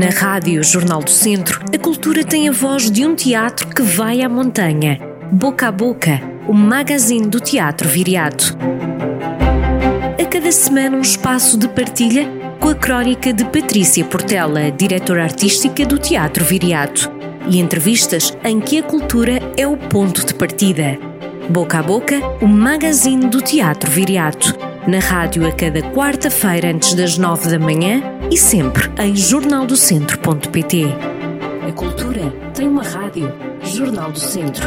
Na Rádio Jornal do Centro, a cultura tem a voz de um teatro que vai à montanha. Boca a Boca, o magazine do Teatro Viriato. A cada semana, um espaço de partilha com a crónica de Patrícia Portela, diretora artística do Teatro Viriato, e entrevistas em que a cultura é o ponto de partida. Boca a Boca, o magazine do Teatro Viriato. Na rádio a cada quarta-feira antes das nove da manhã e sempre em jornaldocentro.pt. A cultura tem uma rádio. Jornal do Centro.